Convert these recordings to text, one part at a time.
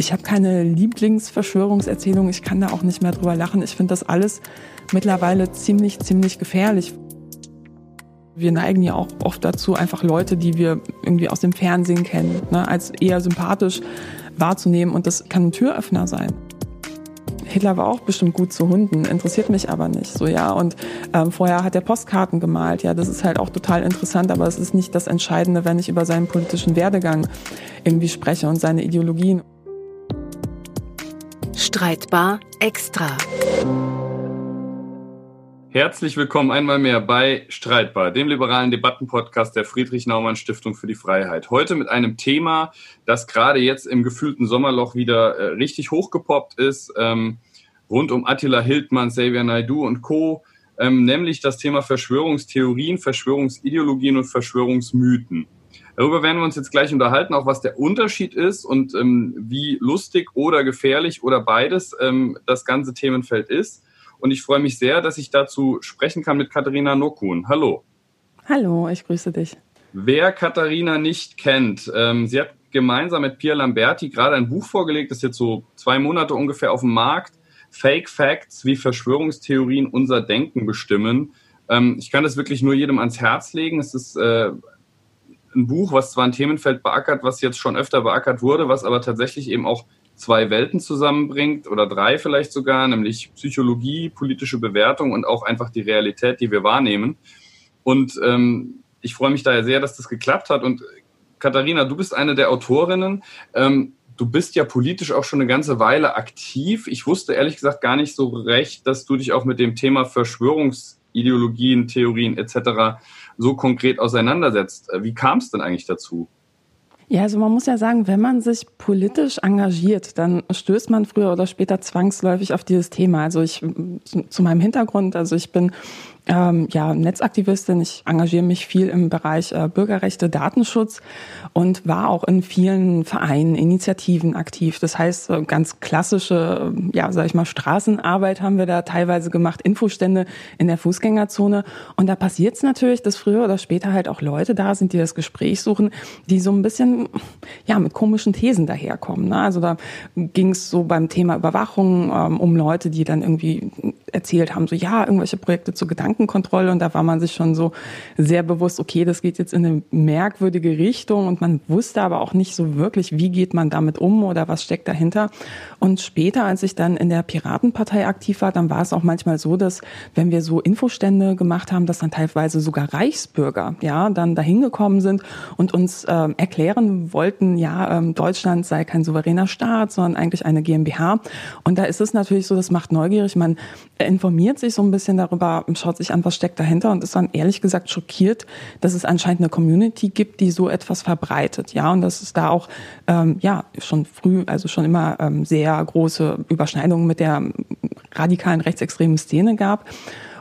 Ich habe keine Lieblingsverschwörungserzählung, ich kann da auch nicht mehr drüber lachen. Ich finde das alles mittlerweile ziemlich, ziemlich gefährlich. Wir neigen ja auch oft dazu, einfach Leute, die wir irgendwie aus dem Fernsehen kennen, ne, als eher sympathisch wahrzunehmen. Und das kann ein Türöffner sein. Hitler war auch bestimmt gut zu Hunden, interessiert mich aber nicht. So ja. Und ähm, vorher hat er Postkarten gemalt. Ja, das ist halt auch total interessant, aber es ist nicht das Entscheidende, wenn ich über seinen politischen Werdegang irgendwie spreche und seine Ideologien. Streitbar extra. Herzlich willkommen einmal mehr bei Streitbar, dem liberalen Debattenpodcast der Friedrich-Naumann-Stiftung für die Freiheit. Heute mit einem Thema, das gerade jetzt im gefühlten Sommerloch wieder äh, richtig hochgepoppt ist, ähm, rund um Attila Hildmann, Xavier Naidu und Co., ähm, nämlich das Thema Verschwörungstheorien, Verschwörungsideologien und Verschwörungsmythen. Darüber werden wir uns jetzt gleich unterhalten, auch was der Unterschied ist und ähm, wie lustig oder gefährlich oder beides ähm, das ganze Themenfeld ist. Und ich freue mich sehr, dass ich dazu sprechen kann mit Katharina Nokun. Hallo. Hallo, ich grüße dich. Wer Katharina nicht kennt, ähm, sie hat gemeinsam mit Pierre Lamberti gerade ein Buch vorgelegt, das ist jetzt so zwei Monate ungefähr auf dem Markt. Fake Facts, wie Verschwörungstheorien unser Denken bestimmen. Ähm, ich kann das wirklich nur jedem ans Herz legen. Es ist äh, ein Buch, was zwar ein Themenfeld beackert, was jetzt schon öfter beackert wurde, was aber tatsächlich eben auch zwei Welten zusammenbringt oder drei vielleicht sogar, nämlich Psychologie, politische Bewertung und auch einfach die Realität, die wir wahrnehmen. Und ähm, ich freue mich daher sehr, dass das geklappt hat. Und Katharina, du bist eine der Autorinnen. Ähm, du bist ja politisch auch schon eine ganze Weile aktiv. Ich wusste ehrlich gesagt gar nicht so recht, dass du dich auch mit dem Thema Verschwörungsideologien, Theorien etc. so konkret auseinandersetzt. Wie kam es denn eigentlich dazu? Ja, also man muss ja sagen, wenn man sich politisch engagiert, dann stößt man früher oder später zwangsläufig auf dieses Thema. Also ich zu meinem Hintergrund, also ich bin ähm, ja, Netzaktivistin. Ich engagiere mich viel im Bereich äh, Bürgerrechte, Datenschutz und war auch in vielen Vereinen, Initiativen aktiv. Das heißt, ganz klassische, äh, ja, sag ich mal, Straßenarbeit haben wir da teilweise gemacht, Infostände in der Fußgängerzone. Und da passiert es natürlich, dass früher oder später halt auch Leute da sind, die das Gespräch suchen, die so ein bisschen, ja, mit komischen Thesen daherkommen. Ne? Also da ging es so beim Thema Überwachung ähm, um Leute, die dann irgendwie erzählt haben, so ja, irgendwelche Projekte zu Gedanken Gedankenkontrolle und da war man sich schon so sehr bewusst, okay, das geht jetzt in eine merkwürdige Richtung und man wusste aber auch nicht so wirklich, wie geht man damit um oder was steckt dahinter. Und später, als ich dann in der Piratenpartei aktiv war, dann war es auch manchmal so, dass wenn wir so Infostände gemacht haben, dass dann teilweise sogar Reichsbürger ja dann dahin gekommen sind und uns äh, erklären wollten, ja, ähm, Deutschland sei kein souveräner Staat, sondern eigentlich eine GmbH. Und da ist es natürlich so, das macht neugierig. Man informiert sich so ein bisschen darüber, schaut sich an, was steckt dahinter und ist dann ehrlich gesagt schockiert, dass es anscheinend eine Community gibt, die so etwas verbreitet. Ja, und dass es da auch ähm, ja schon früh, also schon immer ähm, sehr große Überschneidungen mit der radikalen rechtsextremen Szene gab.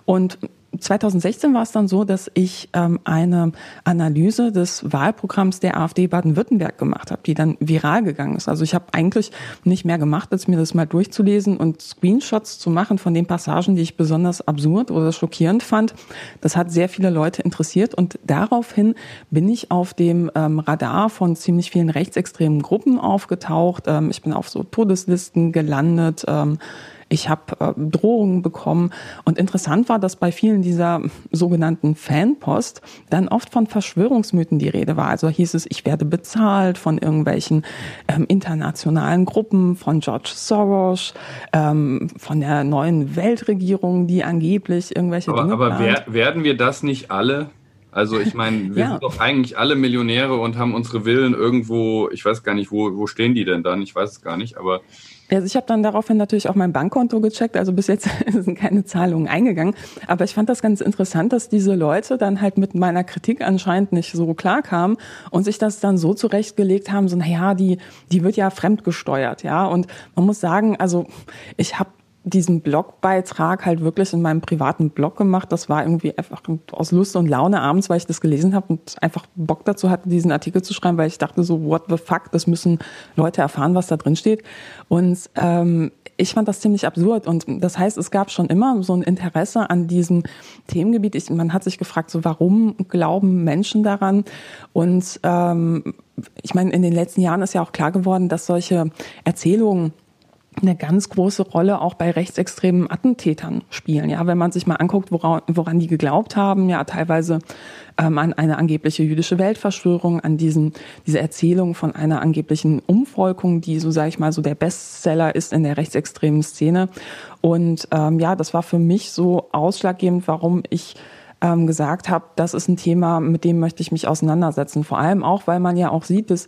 Und 2016 war es dann so, dass ich ähm, eine Analyse des Wahlprogramms der AfD Baden-Württemberg gemacht habe, die dann viral gegangen ist. Also ich habe eigentlich nicht mehr gemacht, als mir das mal durchzulesen und Screenshots zu machen von den Passagen, die ich besonders absurd oder schockierend fand. Das hat sehr viele Leute interessiert und daraufhin bin ich auf dem ähm, Radar von ziemlich vielen rechtsextremen Gruppen aufgetaucht. Ähm, ich bin auf so Todeslisten gelandet. Ähm, ich habe äh, Drohungen bekommen. Und interessant war, dass bei vielen dieser sogenannten Fanpost dann oft von Verschwörungsmythen die Rede war. Also hieß es, ich werde bezahlt von irgendwelchen ähm, internationalen Gruppen, von George Soros, ähm, von der neuen Weltregierung, die angeblich irgendwelche aber, Dinge Aber wer, werden wir das nicht alle? Also ich meine, wir ja. sind doch eigentlich alle Millionäre und haben unsere Villen irgendwo, ich weiß gar nicht, wo, wo stehen die denn dann? Ich weiß es gar nicht, aber also ich habe dann daraufhin natürlich auch mein Bankkonto gecheckt. Also bis jetzt sind keine Zahlungen eingegangen. Aber ich fand das ganz interessant, dass diese Leute dann halt mit meiner Kritik anscheinend nicht so klar kamen und sich das dann so zurechtgelegt haben, so naja, die, die wird ja fremdgesteuert, ja. Und man muss sagen, also ich habe diesen Blogbeitrag halt wirklich in meinem privaten Blog gemacht. Das war irgendwie einfach aus Lust und Laune abends, weil ich das gelesen habe und einfach Bock dazu hatte, diesen Artikel zu schreiben, weil ich dachte so, what the fuck, das müssen Leute erfahren, was da drin steht. Und ähm, ich fand das ziemlich absurd. Und das heißt, es gab schon immer so ein Interesse an diesem Themengebiet. Ich, man hat sich gefragt, so warum glauben Menschen daran? Und ähm, ich meine, in den letzten Jahren ist ja auch klar geworden, dass solche Erzählungen eine ganz große Rolle auch bei rechtsextremen Attentätern spielen. Ja, wenn man sich mal anguckt, woran, woran die geglaubt haben, ja, teilweise ähm, an eine angebliche jüdische Weltverschwörung, an diesen, diese Erzählung von einer angeblichen Umvolkung, die so, sage ich mal, so der Bestseller ist in der rechtsextremen Szene. Und ähm, ja, das war für mich so ausschlaggebend, warum ich ähm, gesagt habe, das ist ein Thema, mit dem möchte ich mich auseinandersetzen. Vor allem auch, weil man ja auch sieht, dass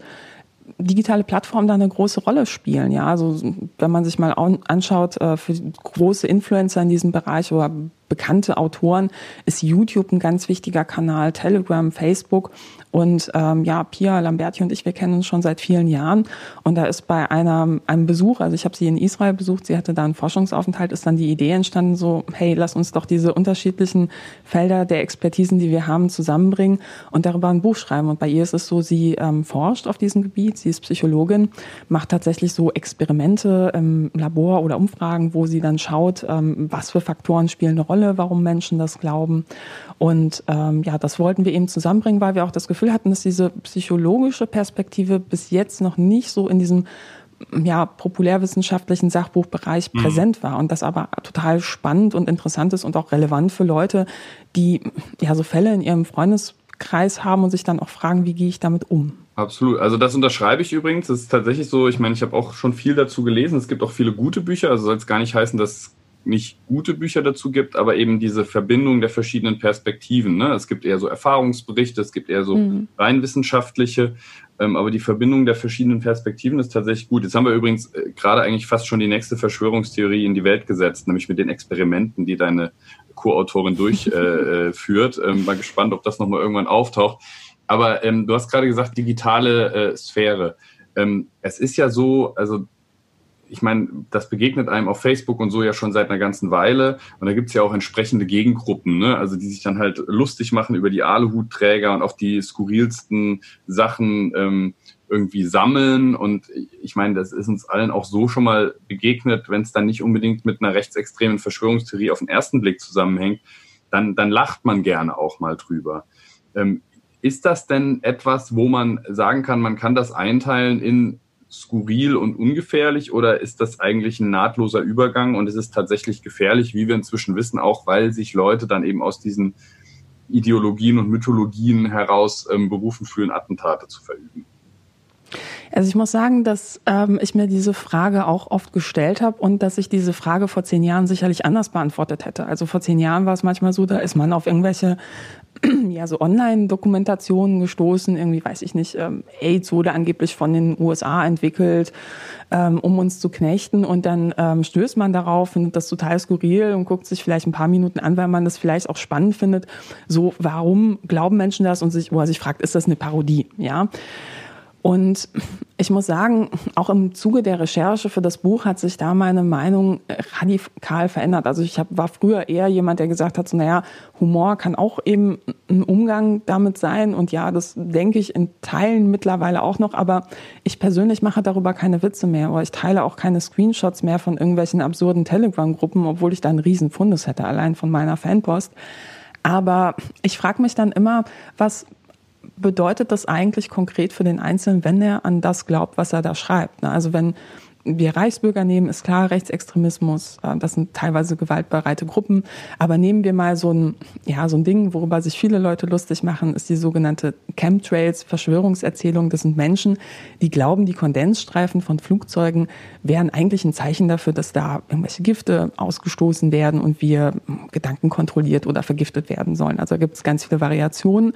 digitale Plattformen da eine große Rolle spielen. Ja, also wenn man sich mal anschaut, äh, für große Influencer in diesem Bereich oder bekannte Autoren ist YouTube ein ganz wichtiger Kanal, Telegram, Facebook. Und ähm, ja, Pia Lamberti und ich, wir kennen uns schon seit vielen Jahren. Und da ist bei einer, einem Besuch, also ich habe sie in Israel besucht, sie hatte da einen Forschungsaufenthalt, ist dann die Idee entstanden, so, hey, lass uns doch diese unterschiedlichen Felder der Expertisen, die wir haben, zusammenbringen und darüber ein Buch schreiben. Und bei ihr ist es so, sie ähm, forscht auf diesem Gebiet, sie ist Psychologin, macht tatsächlich so Experimente im Labor oder Umfragen, wo sie dann schaut, ähm, was für Faktoren spielen eine Rolle, warum Menschen das glauben. Und ähm, ja, das wollten wir eben zusammenbringen, weil wir auch das Gefühl Gefühl hatten, dass diese psychologische Perspektive bis jetzt noch nicht so in diesem ja, populärwissenschaftlichen Sachbuchbereich mhm. präsent war und das aber total spannend und interessant ist und auch relevant für Leute, die ja so Fälle in ihrem Freundeskreis haben und sich dann auch fragen, wie gehe ich damit um? Absolut. Also das unterschreibe ich übrigens. Es ist tatsächlich so, ich meine, ich habe auch schon viel dazu gelesen. Es gibt auch viele gute Bücher. Also soll es gar nicht heißen, dass nicht gute Bücher dazu gibt, aber eben diese Verbindung der verschiedenen Perspektiven. Ne? Es gibt eher so Erfahrungsberichte, es gibt eher so mhm. rein wissenschaftliche, ähm, aber die Verbindung der verschiedenen Perspektiven ist tatsächlich gut. Jetzt haben wir übrigens äh, gerade eigentlich fast schon die nächste Verschwörungstheorie in die Welt gesetzt, nämlich mit den Experimenten, die deine Co-Autorin durchführt. Äh, äh ähm, mal gespannt, ob das nochmal irgendwann auftaucht. Aber ähm, du hast gerade gesagt, digitale äh, Sphäre. Ähm, es ist ja so, also ich meine, das begegnet einem auf Facebook und so ja schon seit einer ganzen Weile. Und da gibt's ja auch entsprechende Gegengruppen, ne? also die sich dann halt lustig machen über die Aluhutträger und auch die skurrilsten Sachen ähm, irgendwie sammeln. Und ich meine, das ist uns allen auch so schon mal begegnet, wenn es dann nicht unbedingt mit einer rechtsextremen Verschwörungstheorie auf den ersten Blick zusammenhängt, dann, dann lacht man gerne auch mal drüber. Ähm, ist das denn etwas, wo man sagen kann, man kann das einteilen in skurril und ungefährlich oder ist das eigentlich ein nahtloser Übergang und ist es tatsächlich gefährlich, wie wir inzwischen wissen, auch weil sich Leute dann eben aus diesen Ideologien und Mythologien heraus ähm, berufen fühlen, Attentate zu verüben? Also ich muss sagen, dass ähm, ich mir diese Frage auch oft gestellt habe und dass ich diese Frage vor zehn Jahren sicherlich anders beantwortet hätte. Also vor zehn Jahren war es manchmal so, da ist man auf irgendwelche ja, so Online-Dokumentationen gestoßen, irgendwie weiß ich nicht, ähm, AIDS wurde angeblich von den USA entwickelt, ähm, um uns zu knechten und dann ähm, stößt man darauf, findet das total skurril und guckt sich vielleicht ein paar Minuten an, weil man das vielleicht auch spannend findet. So, warum glauben Menschen das und sich, wo er sich fragt, ist das eine Parodie, ja? Und ich muss sagen, auch im Zuge der Recherche für das Buch hat sich da meine Meinung radikal verändert. Also ich hab, war früher eher jemand, der gesagt hat, so, naja, Humor kann auch eben ein Umgang damit sein. Und ja, das denke ich in Teilen mittlerweile auch noch. Aber ich persönlich mache darüber keine Witze mehr oder ich teile auch keine Screenshots mehr von irgendwelchen absurden Telegram-Gruppen, obwohl ich da einen riesen Fundus hätte, allein von meiner Fanpost. Aber ich frage mich dann immer, was bedeutet das eigentlich konkret für den Einzelnen, wenn er an das glaubt, was er da schreibt? Ne? Also wenn wir Reichsbürger nehmen, ist klar Rechtsextremismus, äh, das sind teilweise gewaltbereite Gruppen, aber nehmen wir mal so ein, ja, so ein Ding, worüber sich viele Leute lustig machen, ist die sogenannte Chemtrails, Verschwörungserzählung. Das sind Menschen, die glauben, die Kondensstreifen von Flugzeugen wären eigentlich ein Zeichen dafür, dass da irgendwelche Gifte ausgestoßen werden und wir Gedanken kontrolliert oder vergiftet werden sollen. Also gibt es ganz viele Variationen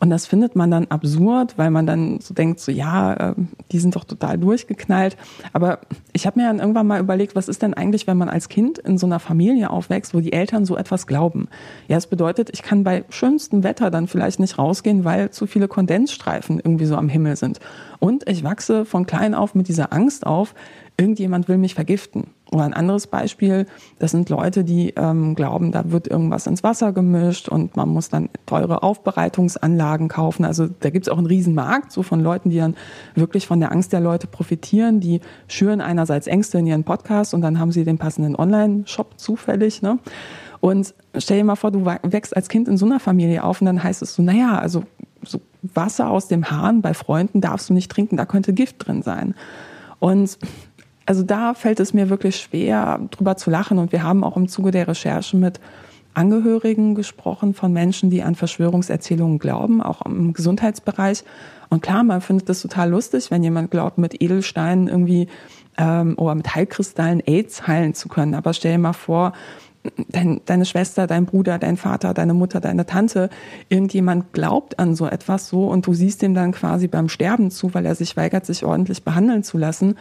und das findet man dann absurd, weil man dann so denkt, so ja, ähm, die sind doch total durchgeknallt. Aber ich habe mir dann irgendwann mal überlegt, was ist denn eigentlich, wenn man als Kind in so einer Familie aufwächst, wo die Eltern so etwas glauben? Ja, es bedeutet, ich kann bei schönstem Wetter dann vielleicht nicht rausgehen, weil zu viele Kondensstreifen irgendwie so am Himmel sind. Und ich wachse von klein auf mit dieser Angst auf, irgendjemand will mich vergiften. Oder ein anderes Beispiel, das sind Leute, die ähm, glauben, da wird irgendwas ins Wasser gemischt und man muss dann teure Aufbereitungsanlagen kaufen. Also da gibt es auch einen riesen Markt, so von Leuten, die dann wirklich von der Angst der Leute profitieren. Die schüren einerseits Ängste in ihren Podcast und dann haben sie den passenden Online-Shop zufällig. Ne? Und stell dir mal vor, du wächst als Kind in so einer Familie auf und dann heißt es so, naja, also so Wasser aus dem Hahn bei Freunden darfst du nicht trinken, da könnte Gift drin sein. Und also da fällt es mir wirklich schwer, drüber zu lachen. Und wir haben auch im Zuge der Recherche mit Angehörigen gesprochen von Menschen, die an Verschwörungserzählungen glauben, auch im Gesundheitsbereich. Und klar, man findet das total lustig, wenn jemand glaubt, mit Edelsteinen irgendwie ähm, oder mit Heilkristallen AIDS heilen zu können. Aber stell dir mal vor, dein, deine Schwester, dein Bruder, dein Vater, deine Mutter, deine Tante, irgendjemand glaubt an so etwas so und du siehst ihm dann quasi beim Sterben zu, weil er sich weigert, sich ordentlich behandeln zu lassen.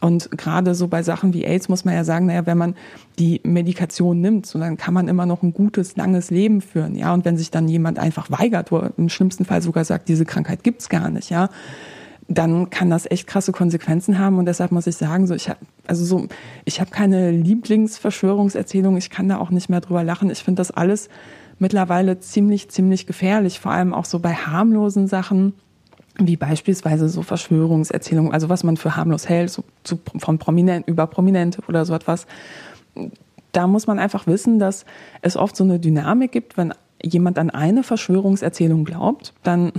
Und gerade so bei Sachen wie AIDS muss man ja sagen, naja, wenn man die Medikation nimmt, so dann kann man immer noch ein gutes, langes Leben führen, ja. Und wenn sich dann jemand einfach weigert, oder im schlimmsten Fall sogar sagt, diese Krankheit gibt's gar nicht, ja, dann kann das echt krasse Konsequenzen haben. Und deshalb muss ich sagen, so ich habe also so ich habe keine Lieblingsverschwörungserzählung. Ich kann da auch nicht mehr drüber lachen. Ich finde das alles mittlerweile ziemlich ziemlich gefährlich. Vor allem auch so bei harmlosen Sachen wie beispielsweise so Verschwörungserzählungen, also was man für harmlos hält, so, so von Prominent über Prominente oder so etwas. Da muss man einfach wissen, dass es oft so eine Dynamik gibt, wenn jemand an eine Verschwörungserzählung glaubt, dann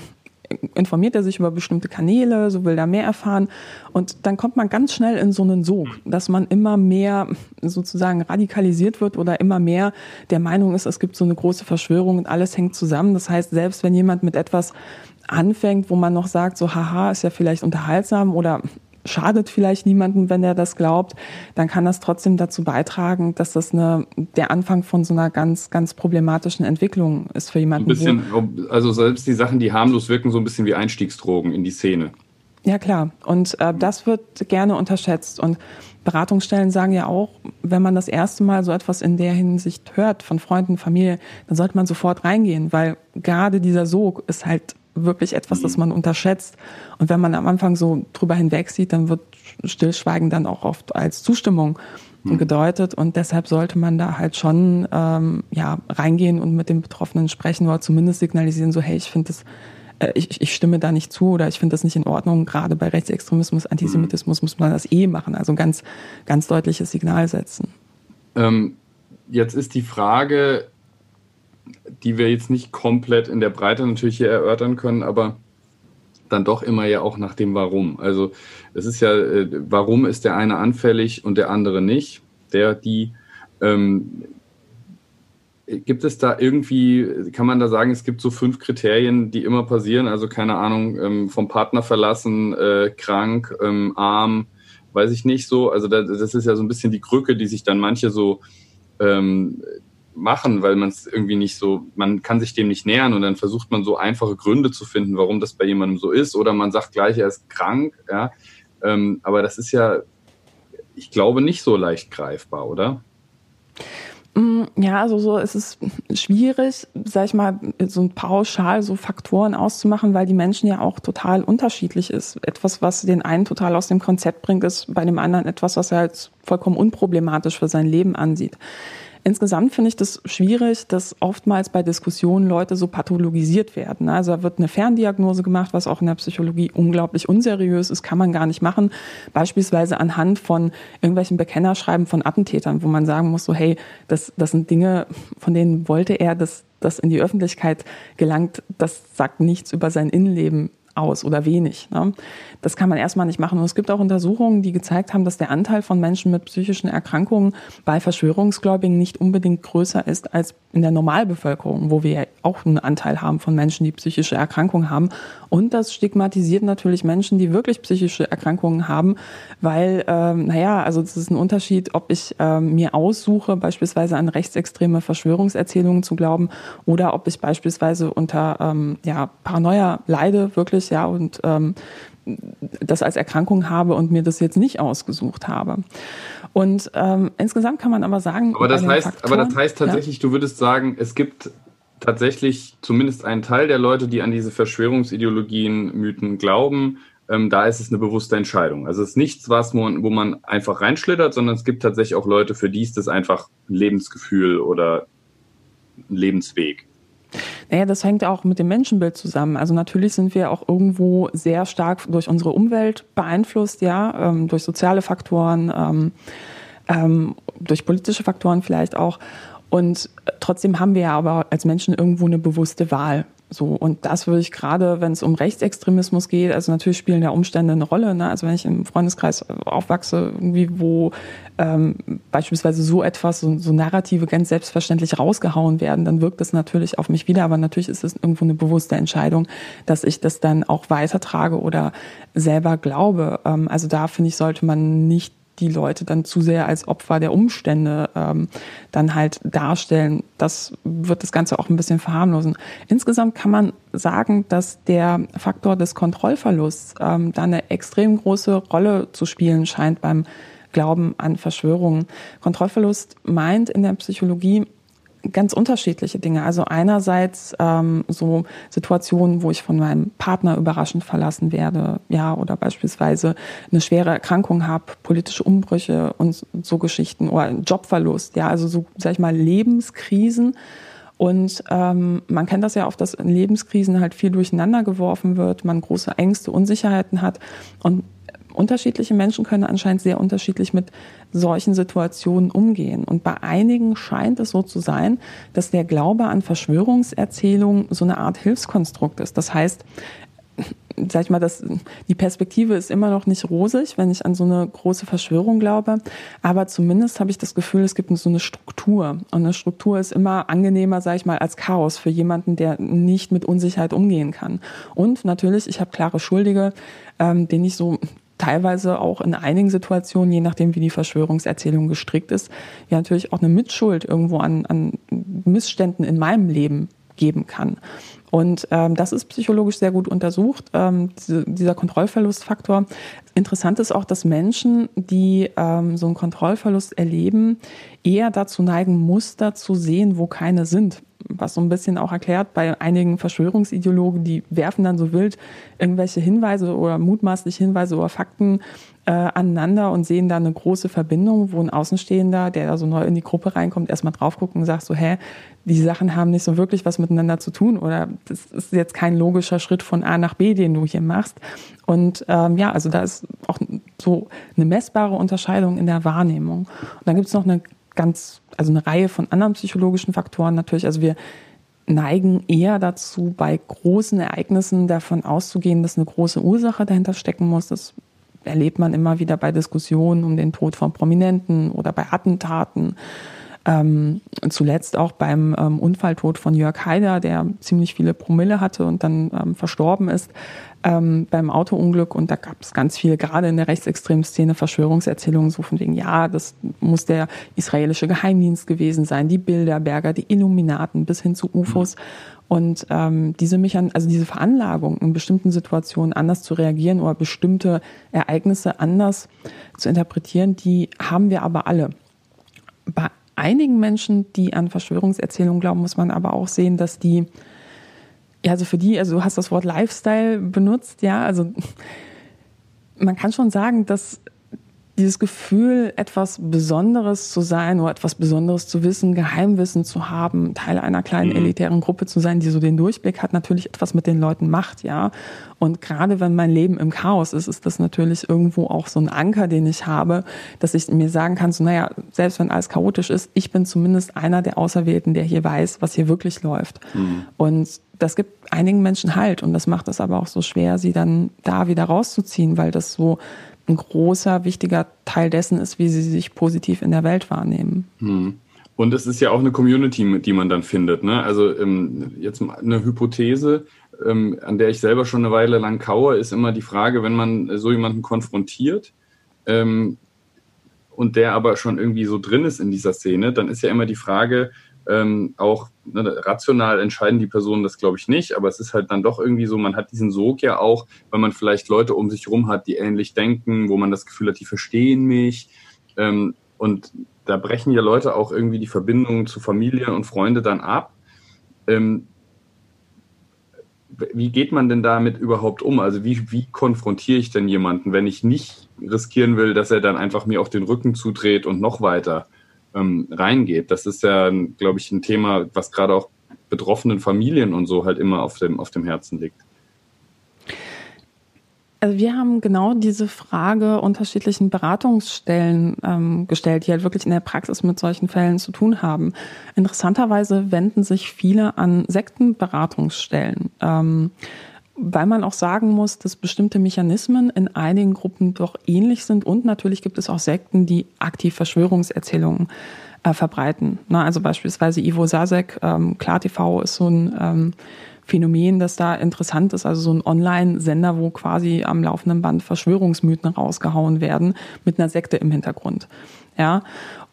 informiert er sich über bestimmte Kanäle, so will er mehr erfahren. Und dann kommt man ganz schnell in so einen Sog, dass man immer mehr sozusagen radikalisiert wird oder immer mehr der Meinung ist, es gibt so eine große Verschwörung und alles hängt zusammen. Das heißt, selbst wenn jemand mit etwas anfängt, wo man noch sagt, so haha, ist ja vielleicht unterhaltsam oder schadet vielleicht niemandem, wenn er das glaubt, dann kann das trotzdem dazu beitragen, dass das eine, der Anfang von so einer ganz, ganz problematischen Entwicklung ist für jemanden. Ein bisschen, also selbst die Sachen, die harmlos wirken, so ein bisschen wie Einstiegsdrogen in die Szene. Ja, klar. Und äh, das wird gerne unterschätzt. Und Beratungsstellen sagen ja auch, wenn man das erste Mal so etwas in der Hinsicht hört von Freunden, Familie, dann sollte man sofort reingehen, weil gerade dieser Sog ist halt wirklich etwas, das man unterschätzt. Und wenn man am Anfang so drüber hinweg sieht, dann wird Stillschweigen dann auch oft als Zustimmung hm. gedeutet. Und deshalb sollte man da halt schon ähm, ja, reingehen und mit den Betroffenen sprechen oder zumindest signalisieren, so hey, ich finde das äh, ich, ich stimme da nicht zu oder ich finde das nicht in Ordnung. Gerade bei Rechtsextremismus, Antisemitismus muss man das eh machen. Also ein ganz, ganz deutliches Signal setzen. Ähm, jetzt ist die Frage, die wir jetzt nicht komplett in der Breite natürlich hier erörtern können, aber dann doch immer ja auch nach dem Warum. Also es ist ja, äh, warum ist der eine anfällig und der andere nicht? Der, die, ähm, gibt es da irgendwie, kann man da sagen, es gibt so fünf Kriterien, die immer passieren? Also keine Ahnung, ähm, vom Partner verlassen, äh, krank, ähm, arm, weiß ich nicht so. Also das, das ist ja so ein bisschen die Krücke, die sich dann manche so ähm, machen, weil man es irgendwie nicht so, man kann sich dem nicht nähern und dann versucht man so einfache Gründe zu finden, warum das bei jemandem so ist oder man sagt gleich, er ist krank, ja. Ähm, aber das ist ja, ich glaube, nicht so leicht greifbar, oder? Mm, ja, also so ist es schwierig, sag ich mal, so ein pauschal so Faktoren auszumachen, weil die Menschen ja auch total unterschiedlich ist. Etwas, was den einen total aus dem Konzept bringt, ist bei dem anderen etwas, was er als vollkommen unproblematisch für sein Leben ansieht. Insgesamt finde ich das schwierig, dass oftmals bei Diskussionen Leute so pathologisiert werden. Also da wird eine Ferndiagnose gemacht, was auch in der Psychologie unglaublich unseriös ist, kann man gar nicht machen. Beispielsweise anhand von irgendwelchen Bekennerschreiben von Attentätern, wo man sagen muss, so hey, das, das sind Dinge, von denen wollte er, dass das in die Öffentlichkeit gelangt. Das sagt nichts über sein Innenleben aus oder wenig. Ne? Das kann man erstmal nicht machen. Und es gibt auch Untersuchungen, die gezeigt haben, dass der Anteil von Menschen mit psychischen Erkrankungen bei Verschwörungsgläubigen nicht unbedingt größer ist als in der Normalbevölkerung, wo wir auch einen Anteil haben von Menschen, die psychische Erkrankungen haben. Und das stigmatisiert natürlich Menschen, die wirklich psychische Erkrankungen haben, weil, ähm, naja, also das ist ein Unterschied, ob ich ähm, mir aussuche, beispielsweise an rechtsextreme Verschwörungserzählungen zu glauben oder ob ich beispielsweise unter ähm, ja, Paranoia leide, wirklich, ja, und ähm, das als Erkrankung habe und mir das jetzt nicht ausgesucht habe. Und ähm, insgesamt kann man aber sagen, aber das heißt, Faktoren, aber das heißt tatsächlich, ja? du würdest sagen, es gibt tatsächlich zumindest einen Teil der Leute, die an diese Verschwörungsideologien, Mythen glauben, ähm, da ist es eine bewusste Entscheidung. Also es ist nichts, was man, wo man einfach reinschlittert, sondern es gibt tatsächlich auch Leute, für die ist das einfach ein Lebensgefühl oder ein Lebensweg. Naja, das hängt auch mit dem Menschenbild zusammen. Also natürlich sind wir auch irgendwo sehr stark durch unsere Umwelt beeinflusst, ja, ähm, durch soziale Faktoren, ähm, ähm, durch politische Faktoren vielleicht auch. Und trotzdem haben wir ja aber als Menschen irgendwo eine bewusste Wahl. So, und das würde ich gerade, wenn es um Rechtsextremismus geht, also natürlich spielen ja Umstände eine Rolle. Ne? Also wenn ich im Freundeskreis aufwachse, irgendwie, wo ähm, beispielsweise so etwas, so, so Narrative ganz selbstverständlich rausgehauen werden, dann wirkt das natürlich auf mich wieder. Aber natürlich ist es irgendwo eine bewusste Entscheidung, dass ich das dann auch weitertrage oder selber glaube. Ähm, also da finde ich, sollte man nicht die Leute dann zu sehr als Opfer der Umstände ähm, dann halt darstellen. Das wird das Ganze auch ein bisschen verharmlosen. Insgesamt kann man sagen, dass der Faktor des Kontrollverlusts ähm, da eine extrem große Rolle zu spielen scheint beim Glauben an Verschwörungen. Kontrollverlust meint in der Psychologie ganz unterschiedliche Dinge. Also einerseits ähm, so Situationen, wo ich von meinem Partner überraschend verlassen werde, ja, oder beispielsweise eine schwere Erkrankung habe, politische Umbrüche und so Geschichten oder Jobverlust, ja, also so, sag ich mal, Lebenskrisen. Und ähm, man kennt das ja oft, dass in Lebenskrisen halt viel durcheinander geworfen wird, man große Ängste, Unsicherheiten hat. Und unterschiedliche Menschen können anscheinend sehr unterschiedlich mit solchen Situationen umgehen. Und bei einigen scheint es so zu sein, dass der Glaube an Verschwörungserzählungen so eine Art Hilfskonstrukt ist. Das heißt, sag ich mal, das, die Perspektive ist immer noch nicht rosig, wenn ich an so eine große Verschwörung glaube. Aber zumindest habe ich das Gefühl, es gibt so eine Struktur. Und eine Struktur ist immer angenehmer, sag ich mal, als Chaos für jemanden, der nicht mit Unsicherheit umgehen kann. Und natürlich, ich habe klare Schuldige, ähm, denen ich so teilweise auch in einigen Situationen, je nachdem wie die Verschwörungserzählung gestrickt ist, ja natürlich auch eine Mitschuld irgendwo an, an Missständen in meinem Leben geben kann. Und ähm, das ist psychologisch sehr gut untersucht, ähm, diese, dieser Kontrollverlustfaktor. Interessant ist auch, dass Menschen, die ähm, so einen Kontrollverlust erleben, eher dazu neigen, Muster zu sehen, wo keine sind was so ein bisschen auch erklärt bei einigen Verschwörungsideologen, die werfen dann so wild irgendwelche Hinweise oder mutmaßlich Hinweise oder Fakten äh, aneinander und sehen da eine große Verbindung, wo ein Außenstehender, der da so neu in die Gruppe reinkommt, erstmal drauf guckt und sagt so, hä, die Sachen haben nicht so wirklich was miteinander zu tun oder das ist jetzt kein logischer Schritt von A nach B, den du hier machst. Und ähm, ja, also da ist auch so eine messbare Unterscheidung in der Wahrnehmung. Und dann gibt es noch eine ganz, also eine Reihe von anderen psychologischen Faktoren natürlich. Also wir neigen eher dazu, bei großen Ereignissen davon auszugehen, dass eine große Ursache dahinter stecken muss. Das erlebt man immer wieder bei Diskussionen um den Tod von Prominenten oder bei Attentaten. Ähm, zuletzt auch beim ähm, Unfalltod von Jörg Haider, der ziemlich viele Promille hatte und dann ähm, verstorben ist ähm, beim Autounglück. Und da gab es ganz viele, gerade in der rechtsextremen Szene, Verschwörungserzählungen, so von wegen, ja, das muss der israelische Geheimdienst gewesen sein, die Bilderberger, die Illuminaten bis hin zu UFOs. Mhm. Und ähm, diese Mechan also diese Veranlagung, in bestimmten Situationen anders zu reagieren oder bestimmte Ereignisse anders zu interpretieren, die haben wir aber alle. Bei einigen Menschen, die an Verschwörungserzählungen glauben, muss man aber auch sehen, dass die, ja, also für die, also du hast das Wort Lifestyle benutzt, ja, also man kann schon sagen, dass dieses Gefühl, etwas Besonderes zu sein oder etwas Besonderes zu wissen, Geheimwissen zu haben, Teil einer kleinen mhm. elitären Gruppe zu sein, die so den Durchblick hat, natürlich etwas mit den Leuten macht, ja. Und gerade wenn mein Leben im Chaos ist, ist das natürlich irgendwo auch so ein Anker, den ich habe, dass ich mir sagen kann, so, naja, selbst wenn alles chaotisch ist, ich bin zumindest einer der Auserwählten, der hier weiß, was hier wirklich läuft. Mhm. Und das gibt einigen Menschen halt und das macht es aber auch so schwer, sie dann da wieder rauszuziehen, weil das so ein großer, wichtiger Teil dessen ist, wie sie sich positiv in der Welt wahrnehmen. Hm. Und es ist ja auch eine Community, die man dann findet. Ne? Also ähm, jetzt eine Hypothese, ähm, an der ich selber schon eine Weile lang kaue, ist immer die Frage, wenn man so jemanden konfrontiert ähm, und der aber schon irgendwie so drin ist in dieser Szene, dann ist ja immer die Frage, ähm, auch ne, rational entscheiden die Personen das, glaube ich, nicht, aber es ist halt dann doch irgendwie so, man hat diesen Sog ja auch, weil man vielleicht Leute um sich rum hat, die ähnlich denken, wo man das Gefühl hat, die verstehen mich. Ähm, und da brechen ja Leute auch irgendwie die Verbindungen zu Familie und Freunde dann ab. Ähm, wie geht man denn damit überhaupt um? Also wie, wie konfrontiere ich denn jemanden, wenn ich nicht riskieren will, dass er dann einfach mir auf den Rücken zudreht und noch weiter ähm, reingeht? Das ist ja, glaube ich, ein Thema, was gerade auch betroffenen Familien und so halt immer auf dem, auf dem Herzen liegt. Also wir haben genau diese Frage unterschiedlichen Beratungsstellen ähm, gestellt, die halt wirklich in der Praxis mit solchen Fällen zu tun haben. Interessanterweise wenden sich viele an Sektenberatungsstellen. Ähm, weil man auch sagen muss, dass bestimmte Mechanismen in einigen Gruppen doch ähnlich sind und natürlich gibt es auch Sekten, die aktiv Verschwörungserzählungen äh, verbreiten. Na, also beispielsweise Ivo Sasek, ähm, KlarTV ist so ein ähm, Phänomen, das da interessant ist. Also so ein Online-Sender, wo quasi am laufenden Band Verschwörungsmythen rausgehauen werden mit einer Sekte im Hintergrund. Ja.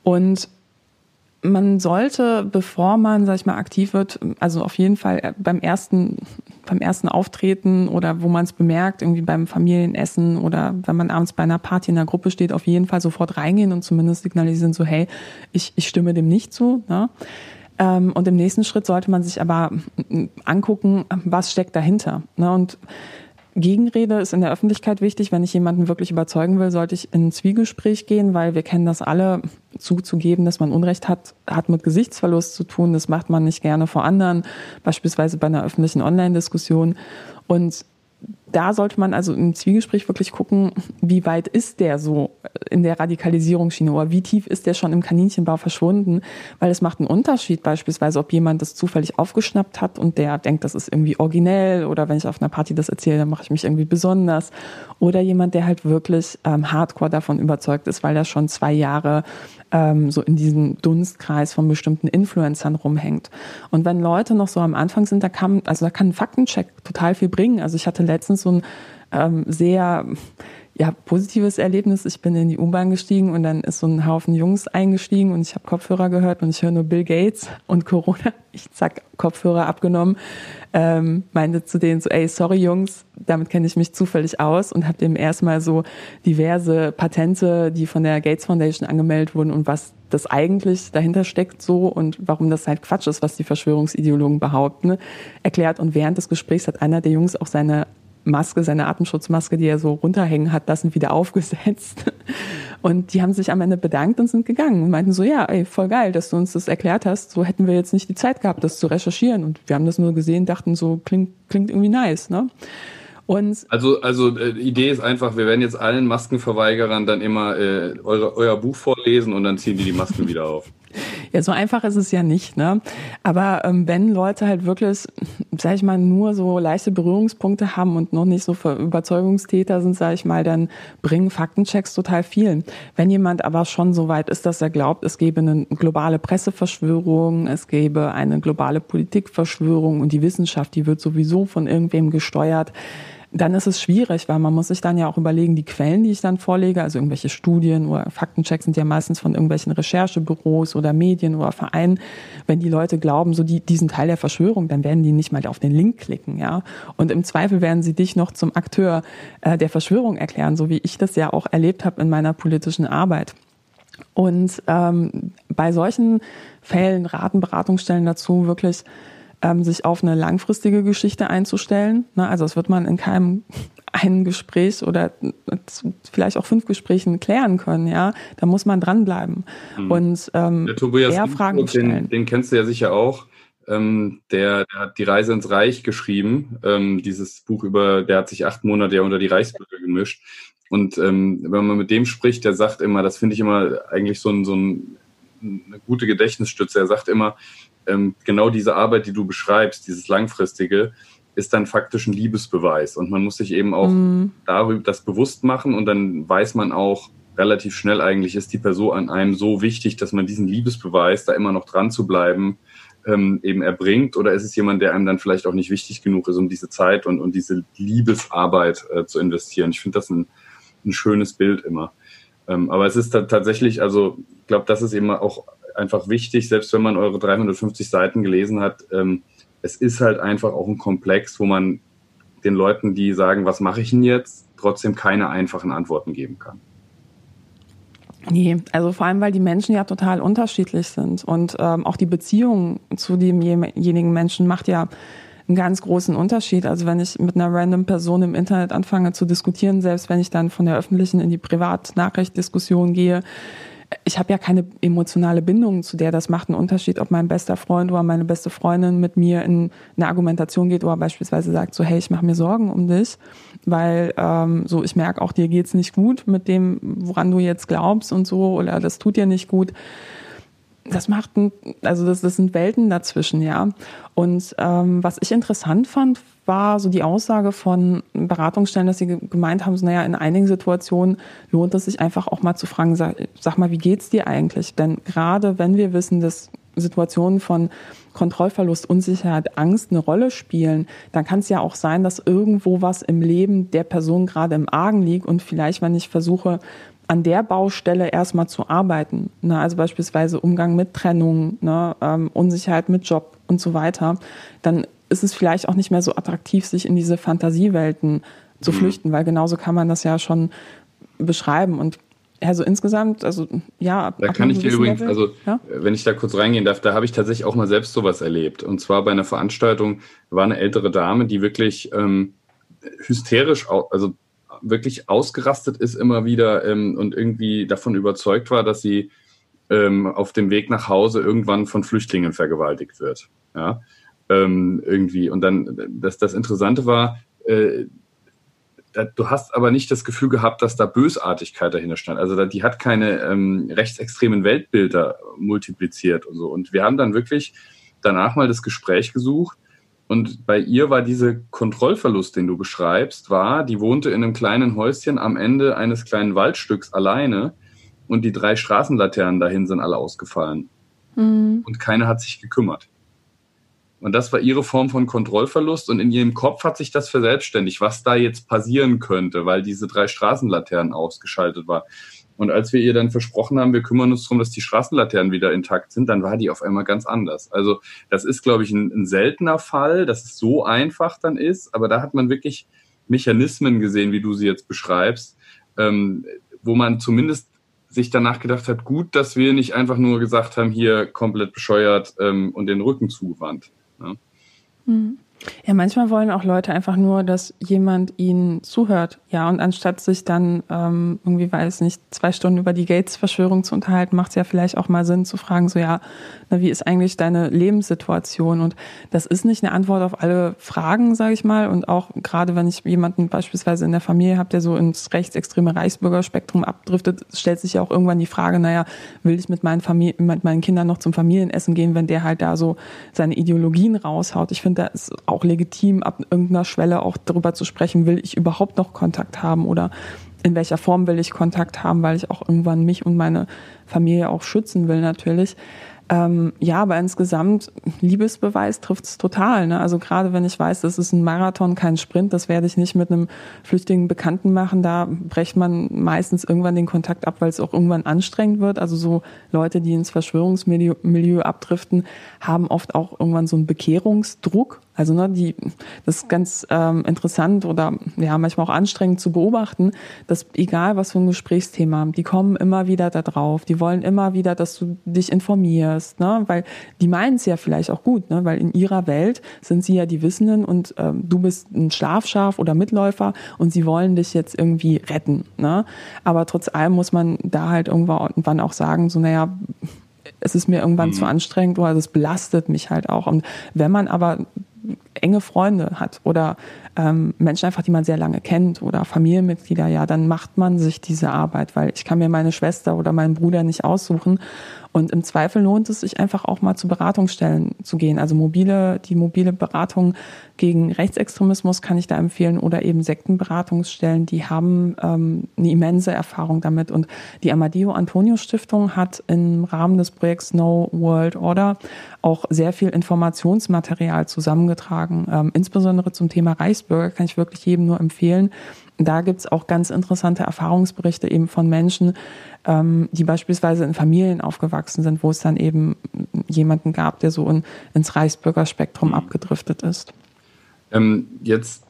Und man sollte, bevor man, sag ich mal, aktiv wird, also auf jeden Fall beim ersten, beim ersten Auftreten oder wo man es bemerkt, irgendwie beim Familienessen oder wenn man abends bei einer Party in der Gruppe steht, auf jeden Fall sofort reingehen und zumindest signalisieren so, hey, ich, ich stimme dem nicht zu. Ne? Ähm, und im nächsten Schritt sollte man sich aber angucken, was steckt dahinter. Ne? Und Gegenrede ist in der Öffentlichkeit wichtig. Wenn ich jemanden wirklich überzeugen will, sollte ich in ein Zwiegespräch gehen, weil wir kennen das alle. Zuzugeben, dass man Unrecht hat, hat mit Gesichtsverlust zu tun. Das macht man nicht gerne vor anderen, beispielsweise bei einer öffentlichen Online-Diskussion. Und da sollte man also im Zwiegespräch wirklich gucken, wie weit ist der so in der Radikalisierungsschiene oder wie tief ist der schon im Kaninchenbau verschwunden, weil es macht einen Unterschied beispielsweise, ob jemand das zufällig aufgeschnappt hat und der denkt, das ist irgendwie originell oder wenn ich auf einer Party das erzähle, dann mache ich mich irgendwie besonders oder jemand, der halt wirklich ähm, hardcore davon überzeugt ist, weil er schon zwei Jahre ähm, so in diesem Dunstkreis von bestimmten Influencern rumhängt. Und wenn Leute noch so am Anfang sind, da kann, also da kann ein Faktencheck total viel bringen. Also ich hatte letztens so ein ähm, sehr ja, positives Erlebnis. Ich bin in die U-Bahn gestiegen und dann ist so ein Haufen Jungs eingestiegen und ich habe Kopfhörer gehört und ich höre nur Bill Gates und Corona. Ich zack, Kopfhörer abgenommen, ähm, meinte zu denen so, ey, sorry Jungs, damit kenne ich mich zufällig aus und habe dem erstmal so diverse Patente, die von der Gates Foundation angemeldet wurden und was das eigentlich dahinter steckt so und warum das halt Quatsch ist, was die Verschwörungsideologen behaupten, erklärt. Und während des Gesprächs hat einer der Jungs auch seine Maske, seine Atemschutzmaske, die er so runterhängen hat lassen, wieder aufgesetzt. Und die haben sich am Ende bedankt und sind gegangen und meinten so, ja, ey, voll geil, dass du uns das erklärt hast. So hätten wir jetzt nicht die Zeit gehabt, das zu recherchieren. Und wir haben das nur gesehen, dachten so, klingt, klingt irgendwie nice, ne? Und also, also äh, Idee ist einfach, wir werden jetzt allen Maskenverweigerern dann immer äh, eure, euer Buch vorlesen und dann ziehen die die Masken wieder auf. Ja, so einfach ist es ja nicht, ne? Aber ähm, wenn Leute halt wirklich, sag ich mal, nur so leichte Berührungspunkte haben und noch nicht so Überzeugungstäter sind, sag ich mal, dann bringen Faktenchecks total viel. Wenn jemand aber schon so weit ist, dass er glaubt, es gäbe eine globale Presseverschwörung, es gäbe eine globale Politikverschwörung und die Wissenschaft, die wird sowieso von irgendwem gesteuert, dann ist es schwierig, weil man muss sich dann ja auch überlegen, die Quellen, die ich dann vorlege, also irgendwelche Studien oder Faktenchecks sind ja meistens von irgendwelchen Recherchebüros oder Medien oder Vereinen. Wenn die Leute glauben, so die, diesen Teil der Verschwörung, dann werden die nicht mal auf den Link klicken, ja. Und im Zweifel werden sie dich noch zum Akteur äh, der Verschwörung erklären, so wie ich das ja auch erlebt habe in meiner politischen Arbeit. Und ähm, bei solchen Fällen raten Beratungsstellen dazu, wirklich ähm, sich auf eine langfristige Geschichte einzustellen. Ne? Also das wird man in keinem einen Gespräch oder vielleicht auch fünf Gesprächen klären können, ja. Da muss man dranbleiben mhm. und ähm, der Tobias eher Fragen stellen. Den, den kennst du ja sicher auch. Ähm, der, der, hat die Reise ins Reich geschrieben. Ähm, dieses Buch über, der hat sich acht Monate ja unter die Reichsbürger gemischt. Und ähm, wenn man mit dem spricht, der sagt immer, das finde ich immer eigentlich so, ein, so ein, eine gute Gedächtnisstütze. Er sagt immer, ähm, genau diese Arbeit, die du beschreibst, dieses langfristige, ist dann faktisch ein Liebesbeweis. Und man muss sich eben auch mhm. darüber das bewusst machen und dann weiß man auch relativ schnell eigentlich, ist die Person an einem so wichtig, dass man diesen Liebesbeweis, da immer noch dran zu bleiben, ähm, eben erbringt? Oder ist es jemand, der einem dann vielleicht auch nicht wichtig genug ist, um diese Zeit und, und diese Liebesarbeit äh, zu investieren? Ich finde das ein, ein schönes Bild immer. Ähm, aber es ist tatsächlich, also ich glaube, das ist eben auch einfach wichtig, selbst wenn man eure 350 Seiten gelesen hat. Ähm, es ist halt einfach auch ein Komplex, wo man den Leuten, die sagen, was mache ich denn jetzt, trotzdem keine einfachen Antworten geben kann. Nee, also vor allem, weil die Menschen ja total unterschiedlich sind und ähm, auch die Beziehung zu demjenigen Menschen macht ja einen ganz großen Unterschied. Also wenn ich mit einer random Person im Internet anfange zu diskutieren, selbst wenn ich dann von der öffentlichen in die Privatnachrichtdiskussion gehe, ich habe ja keine emotionale Bindung zu der. Das macht einen Unterschied, ob mein bester Freund oder meine beste Freundin mit mir in eine Argumentation geht oder beispielsweise sagt so, hey, ich mache mir Sorgen um dich, weil ähm, so ich merke auch, dir geht's nicht gut mit dem, woran du jetzt glaubst und so oder das tut dir nicht gut das macht, ein, also das, das sind Welten dazwischen, ja. Und ähm, was ich interessant fand, war so die Aussage von Beratungsstellen, dass sie gemeint haben, so, naja, in einigen Situationen lohnt es sich einfach auch mal zu fragen, sag, sag mal, wie geht's dir eigentlich? Denn gerade wenn wir wissen, dass Situationen von Kontrollverlust, Unsicherheit, Angst eine Rolle spielen, dann kann es ja auch sein, dass irgendwo was im Leben der Person gerade im Argen liegt und vielleicht, wenn ich versuche, an der Baustelle erstmal zu arbeiten. Ne? Also beispielsweise Umgang mit Trennung, ne? ähm, Unsicherheit mit Job und so weiter. Dann ist es vielleicht auch nicht mehr so attraktiv, sich in diese Fantasiewelten zu mhm. flüchten, weil genauso kann man das ja schon beschreiben. Und also insgesamt, also ja. Da kann ich dir übrigens, Level, also ja? wenn ich da kurz reingehen darf, da habe ich tatsächlich auch mal selbst sowas erlebt. Und zwar bei einer Veranstaltung war eine ältere Dame, die wirklich ähm, hysterisch, also wirklich ausgerastet ist immer wieder ähm, und irgendwie davon überzeugt war, dass sie ähm, auf dem Weg nach Hause irgendwann von Flüchtlingen vergewaltigt wird. Ja, ähm, irgendwie. Und dann, das, das Interessante war, äh, du hast aber nicht das Gefühl gehabt, dass da Bösartigkeit dahinter stand. Also die hat keine ähm, rechtsextremen Weltbilder multipliziert und so. Und wir haben dann wirklich danach mal das Gespräch gesucht und bei ihr war dieser Kontrollverlust, den du beschreibst, war, die wohnte in einem kleinen Häuschen am Ende eines kleinen Waldstücks alleine und die drei Straßenlaternen dahin sind alle ausgefallen. Mhm. Und keine hat sich gekümmert. Und das war ihre Form von Kontrollverlust und in ihrem Kopf hat sich das verselbstständigt, was da jetzt passieren könnte, weil diese drei Straßenlaternen ausgeschaltet war. Und als wir ihr dann versprochen haben, wir kümmern uns darum, dass die Straßenlaternen wieder intakt sind, dann war die auf einmal ganz anders. Also das ist, glaube ich, ein, ein seltener Fall, dass es so einfach dann ist, aber da hat man wirklich Mechanismen gesehen, wie du sie jetzt beschreibst, ähm, wo man zumindest sich danach gedacht hat, gut, dass wir nicht einfach nur gesagt haben, hier komplett bescheuert ähm, und den Rücken zugewandt. Ja. Mhm. Ja, manchmal wollen auch Leute einfach nur, dass jemand ihnen zuhört. Ja, und anstatt sich dann ähm, irgendwie, weiß nicht, zwei Stunden über die Gates-Verschwörung zu unterhalten, macht es ja vielleicht auch mal Sinn zu fragen, so ja, na, wie ist eigentlich deine Lebenssituation? Und das ist nicht eine Antwort auf alle Fragen, sage ich mal. Und auch gerade wenn ich jemanden beispielsweise in der Familie habe, der so ins rechtsextreme Reichsbürgerspektrum abdriftet, stellt sich ja auch irgendwann die Frage, naja, will ich mit meinen, Familie, mit meinen Kindern noch zum Familienessen gehen, wenn der halt da so seine Ideologien raushaut? Ich finde, da ist legitim, ab irgendeiner Schwelle auch darüber zu sprechen, will ich überhaupt noch Kontakt haben oder in welcher Form will ich Kontakt haben, weil ich auch irgendwann mich und meine Familie auch schützen will natürlich. Ähm, ja, aber insgesamt, Liebesbeweis trifft es total. Ne? Also gerade wenn ich weiß, das ist ein Marathon, kein Sprint, das werde ich nicht mit einem flüchtigen Bekannten machen. Da brecht man meistens irgendwann den Kontakt ab, weil es auch irgendwann anstrengend wird. Also so Leute, die ins Verschwörungsmilieu abdriften, haben oft auch irgendwann so einen Bekehrungsdruck. Also ne, die, das ist ganz ähm, interessant oder ja manchmal auch anstrengend zu beobachten, dass egal was für ein Gesprächsthema, die kommen immer wieder da drauf, die wollen immer wieder, dass du dich informierst, ne, weil die meinen es ja vielleicht auch gut, ne, weil in ihrer Welt sind sie ja die Wissenden und ähm, du bist ein Schlafschaf oder Mitläufer und sie wollen dich jetzt irgendwie retten, ne, aber trotz allem muss man da halt irgendwann auch sagen, so naja es ist mir irgendwann mhm. zu anstrengend oder es belastet mich halt auch. Und wenn man aber enge Freunde hat oder ähm, Menschen einfach, die man sehr lange kennt oder Familienmitglieder, ja, dann macht man sich diese Arbeit, weil ich kann mir meine Schwester oder meinen Bruder nicht aussuchen. Und im Zweifel lohnt es sich einfach auch mal zu Beratungsstellen zu gehen. Also mobile, die mobile Beratung gegen Rechtsextremismus kann ich da empfehlen oder eben Sektenberatungsstellen, die haben ähm, eine immense Erfahrung damit. Und die Amadeo Antonio Stiftung hat im Rahmen des Projekts No World Order auch sehr viel Informationsmaterial zusammengetragen, ähm, insbesondere zum Thema Reichsbürger kann ich wirklich jedem nur empfehlen. Da gibt's auch ganz interessante Erfahrungsberichte eben von Menschen, ähm, die beispielsweise in Familien aufgewachsen sind, wo es dann eben jemanden gab, der so in, ins Reichsbürgerspektrum mhm. abgedriftet ist. Ähm, jetzt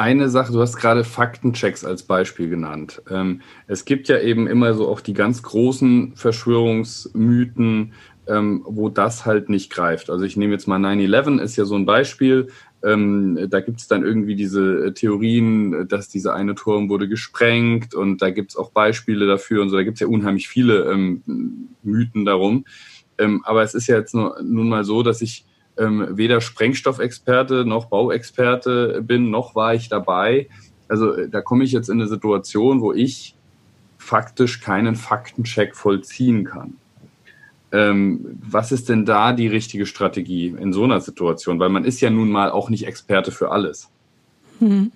eine Sache, du hast gerade Faktenchecks als Beispiel genannt. Ähm, es gibt ja eben immer so auch die ganz großen Verschwörungsmythen, ähm, wo das halt nicht greift. Also ich nehme jetzt mal 9-11, ist ja so ein Beispiel. Ähm, da gibt es dann irgendwie diese Theorien, dass dieser eine Turm wurde gesprengt und da gibt es auch Beispiele dafür und so. Da gibt es ja unheimlich viele ähm, Mythen darum. Ähm, aber es ist ja jetzt nur, nun mal so, dass ich ähm, weder Sprengstoffexperte noch Bauexperte bin, noch war ich dabei. Also äh, da komme ich jetzt in eine Situation, wo ich faktisch keinen Faktencheck vollziehen kann. Ähm, was ist denn da die richtige Strategie in so einer Situation? Weil man ist ja nun mal auch nicht Experte für alles. Hm.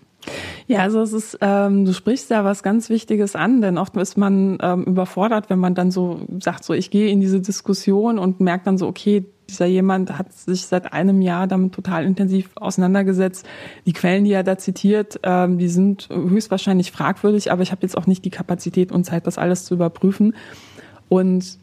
Ja, also es ist, ähm, du sprichst da was ganz Wichtiges an, denn oft ist man ähm, überfordert, wenn man dann so sagt, so ich gehe in diese Diskussion und merkt dann so, okay, dieser jemand hat sich seit einem Jahr damit total intensiv auseinandergesetzt. Die Quellen, die er da zitiert, ähm, die sind höchstwahrscheinlich fragwürdig, aber ich habe jetzt auch nicht die Kapazität und Zeit, das alles zu überprüfen. Und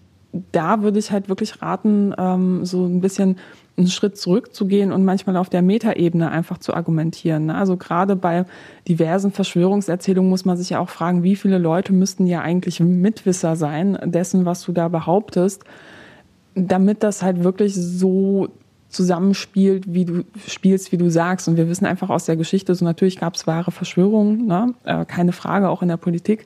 da würde ich halt wirklich raten, ähm, so ein bisschen einen Schritt zurückzugehen und manchmal auf der Metaebene einfach zu argumentieren. Ne? Also gerade bei diversen Verschwörungserzählungen muss man sich ja auch fragen, wie viele Leute müssten ja eigentlich Mitwisser sein dessen, was du da behauptest, damit das halt wirklich so zusammenspielt, wie du spielst, wie du sagst. Und wir wissen einfach aus der Geschichte, so natürlich gab es wahre Verschwörungen, ne? Äh, keine Frage, auch in der Politik.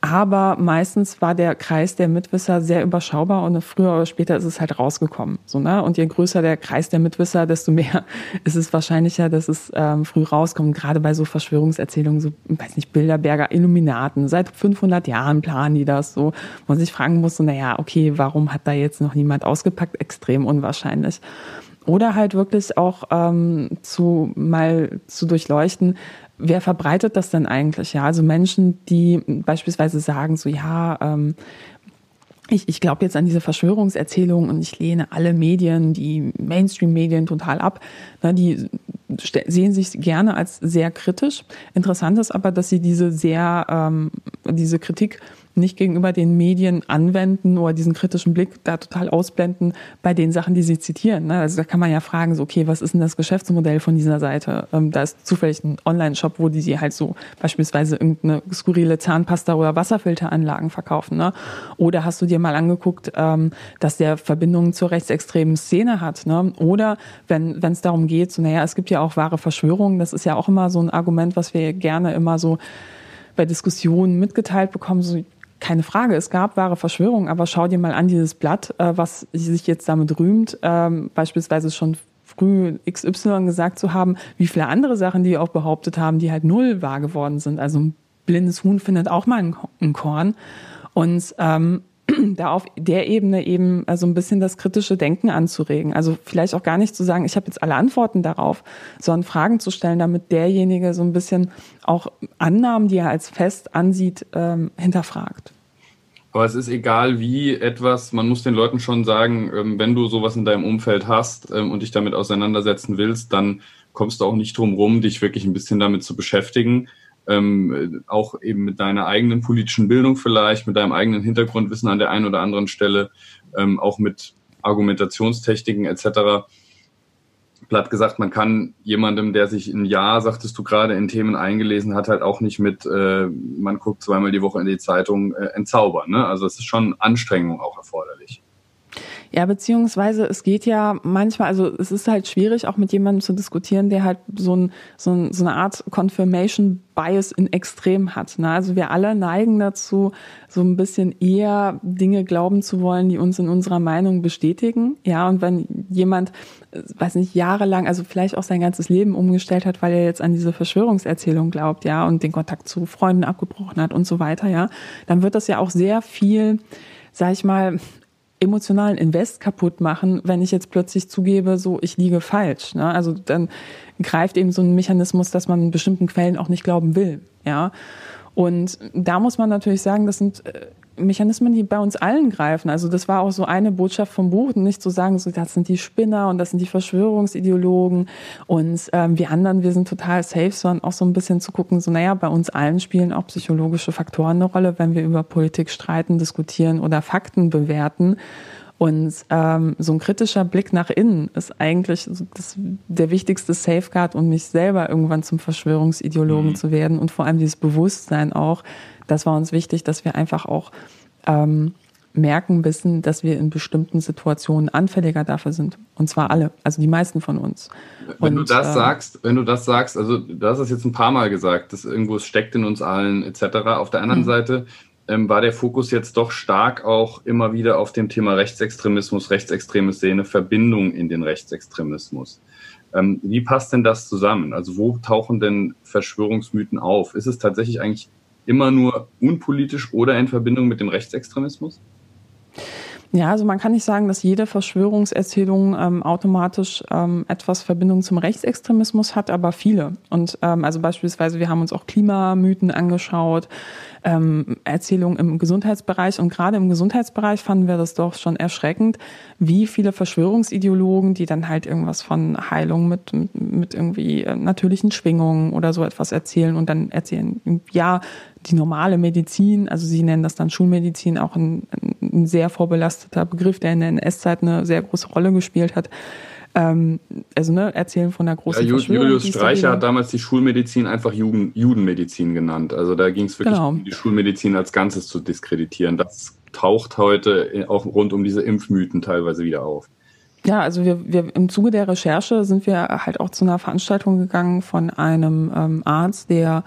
Aber meistens war der Kreis der Mitwisser sehr überschaubar und früher oder später ist es halt rausgekommen. So, ne? Und je größer der Kreis der Mitwisser, desto mehr ist es wahrscheinlicher, dass es ähm, früh rauskommt. Gerade bei so Verschwörungserzählungen, so, weiß nicht, Bilderberger Illuminaten. Seit 500 Jahren planen die das so. Man sich fragen muss, so, naja, okay, warum hat da jetzt noch niemand ausgepackt? Extrem unwahrscheinlich oder halt wirklich auch ähm, zu mal zu durchleuchten, wer verbreitet das denn eigentlich? Ja, also Menschen, die beispielsweise sagen, so ja, ähm, ich, ich glaube jetzt an diese Verschwörungserzählung und ich lehne alle Medien, die Mainstream-Medien total ab. Na, die sehen sich gerne als sehr kritisch. Interessant ist aber, dass sie diese sehr, ähm, diese Kritik nicht gegenüber den Medien anwenden oder diesen kritischen Blick da total ausblenden bei den Sachen, die sie zitieren. Ne? Also da kann man ja fragen, so, okay, was ist denn das Geschäftsmodell von dieser Seite? Ähm, da ist zufällig ein Online-Shop, wo die sie halt so beispielsweise irgendeine skurrile Zahnpasta oder Wasserfilteranlagen verkaufen. Ne? Oder hast du dir mal angeguckt, ähm, dass der Verbindungen zur rechtsextremen Szene hat? Ne? Oder wenn es darum geht, so, naja, es gibt ja auch wahre Verschwörungen, das ist ja auch immer so ein Argument, was wir gerne immer so bei Diskussionen mitgeteilt bekommen, so keine Frage, es gab wahre Verschwörungen, aber schau dir mal an dieses Blatt, äh, was sich jetzt damit rühmt, ähm, beispielsweise schon früh XY gesagt zu haben, wie viele andere Sachen, die auch behauptet haben, die halt null wahr geworden sind. Also ein blindes Huhn findet auch mal ein Korn. Und ähm, da auf der Ebene eben so also ein bisschen das kritische Denken anzuregen. Also vielleicht auch gar nicht zu sagen, ich habe jetzt alle Antworten darauf, sondern Fragen zu stellen, damit derjenige so ein bisschen auch Annahmen, die er als fest ansieht, ähm, hinterfragt. Aber es ist egal, wie etwas, man muss den Leuten schon sagen, ähm, wenn du sowas in deinem Umfeld hast ähm, und dich damit auseinandersetzen willst, dann kommst du auch nicht drum rum, dich wirklich ein bisschen damit zu beschäftigen ähm, auch eben mit deiner eigenen politischen Bildung vielleicht, mit deinem eigenen Hintergrundwissen an der einen oder anderen Stelle, ähm, auch mit Argumentationstechniken etc. Platt gesagt, man kann jemandem, der sich ein Jahr, sagtest du gerade, in Themen eingelesen hat, halt auch nicht mit, äh, man guckt zweimal die Woche in die Zeitung, äh, entzaubern. Ne? Also es ist schon Anstrengung auch erforderlich. Ja, beziehungsweise es geht ja manchmal, also es ist halt schwierig, auch mit jemandem zu diskutieren, der halt so, ein, so, ein, so eine Art Confirmation Bias in Extrem hat. Ne? Also wir alle neigen dazu, so ein bisschen eher Dinge glauben zu wollen, die uns in unserer Meinung bestätigen. Ja, und wenn jemand, weiß nicht, jahrelang, also vielleicht auch sein ganzes Leben umgestellt hat, weil er jetzt an diese Verschwörungserzählung glaubt, ja, und den Kontakt zu Freunden abgebrochen hat und so weiter, ja, dann wird das ja auch sehr viel sag ich mal, emotionalen Invest kaputt machen, wenn ich jetzt plötzlich zugebe, so ich liege falsch. Ne? Also dann greift eben so ein Mechanismus, dass man bestimmten Quellen auch nicht glauben will. Ja. Und da muss man natürlich sagen, das sind äh, Mechanismen, die bei uns allen greifen. Also das war auch so eine Botschaft vom Buch, nicht zu sagen, so das sind die Spinner und das sind die Verschwörungsideologen und ähm, wir anderen, wir sind total safe, sondern auch so ein bisschen zu gucken, so naja, bei uns allen spielen auch psychologische Faktoren eine Rolle, wenn wir über Politik streiten, diskutieren oder Fakten bewerten. Und ähm, so ein kritischer Blick nach innen ist eigentlich das, der wichtigste Safeguard, um mich selber irgendwann zum Verschwörungsideologen mhm. zu werden und vor allem dieses Bewusstsein auch, das war uns wichtig, dass wir einfach auch ähm, merken, wissen, dass wir in bestimmten Situationen anfälliger dafür sind. Und zwar alle, also die meisten von uns. Wenn Und, du das äh, sagst, wenn du das sagst, also du hast es jetzt ein paar Mal gesagt, dass irgendwo steckt in uns allen etc. Auf der anderen mhm. Seite ähm, war der Fokus jetzt doch stark auch immer wieder auf dem Thema Rechtsextremismus, rechtsextreme Szene, Verbindung in den Rechtsextremismus. Ähm, wie passt denn das zusammen? Also wo tauchen denn Verschwörungsmythen auf? Ist es tatsächlich eigentlich immer nur unpolitisch oder in Verbindung mit dem Rechtsextremismus? Ja, also man kann nicht sagen, dass jede Verschwörungserzählung ähm, automatisch ähm, etwas Verbindung zum Rechtsextremismus hat, aber viele. Und ähm, also beispielsweise, wir haben uns auch Klimamythen angeschaut, ähm, Erzählungen im Gesundheitsbereich. Und gerade im Gesundheitsbereich fanden wir das doch schon erschreckend, wie viele Verschwörungsideologen, die dann halt irgendwas von Heilung mit, mit, irgendwie äh, natürlichen Schwingungen oder so etwas erzählen und dann erzählen, ja, die normale Medizin, also sie nennen das dann Schulmedizin, auch ein, ein sehr vorbelasteter Begriff, der in der NS-Zeit eine sehr große Rolle gespielt hat. Ähm, also ne, erzählen von der großen ja. Julius Streicher hat damals die Schulmedizin einfach Juden, Judenmedizin genannt. Also da ging es wirklich genau. um die Schulmedizin als Ganzes zu diskreditieren. Das taucht heute auch rund um diese Impfmythen teilweise wieder auf. Ja, also wir, wir im Zuge der Recherche sind wir halt auch zu einer Veranstaltung gegangen von einem ähm, Arzt, der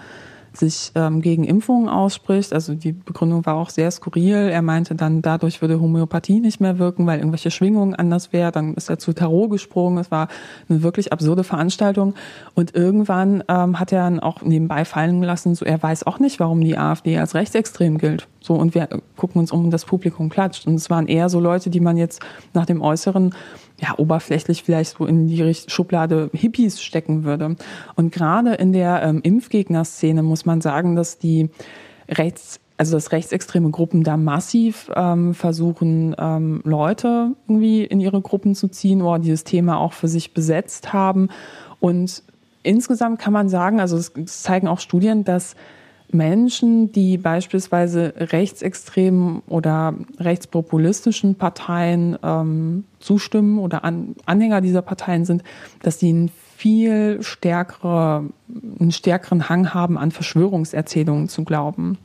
sich ähm, gegen Impfungen ausspricht. Also die Begründung war auch sehr skurril. Er meinte dann, dadurch würde Homöopathie nicht mehr wirken, weil irgendwelche Schwingungen anders wären. Dann ist er zu Tarot gesprungen. Es war eine wirklich absurde Veranstaltung. Und irgendwann ähm, hat er dann auch nebenbei fallen gelassen, so er weiß auch nicht, warum die AfD als rechtsextrem gilt. So, und wir gucken uns um, das Publikum klatscht. Und es waren eher so Leute, die man jetzt nach dem Äußeren ja, oberflächlich vielleicht so in die Schublade Hippies stecken würde. Und gerade in der ähm, Impfgegner-Szene muss man sagen, dass die rechts also dass rechtsextreme Gruppen da massiv ähm, versuchen, ähm, Leute irgendwie in ihre Gruppen zu ziehen oder dieses Thema auch für sich besetzt haben. Und insgesamt kann man sagen, also es zeigen auch Studien, dass Menschen, die beispielsweise rechtsextremen oder rechtspopulistischen Parteien ähm, zustimmen oder an, Anhänger dieser Parteien sind, dass sie einen viel stärkere, einen stärkeren Hang haben, an Verschwörungserzählungen zu glauben.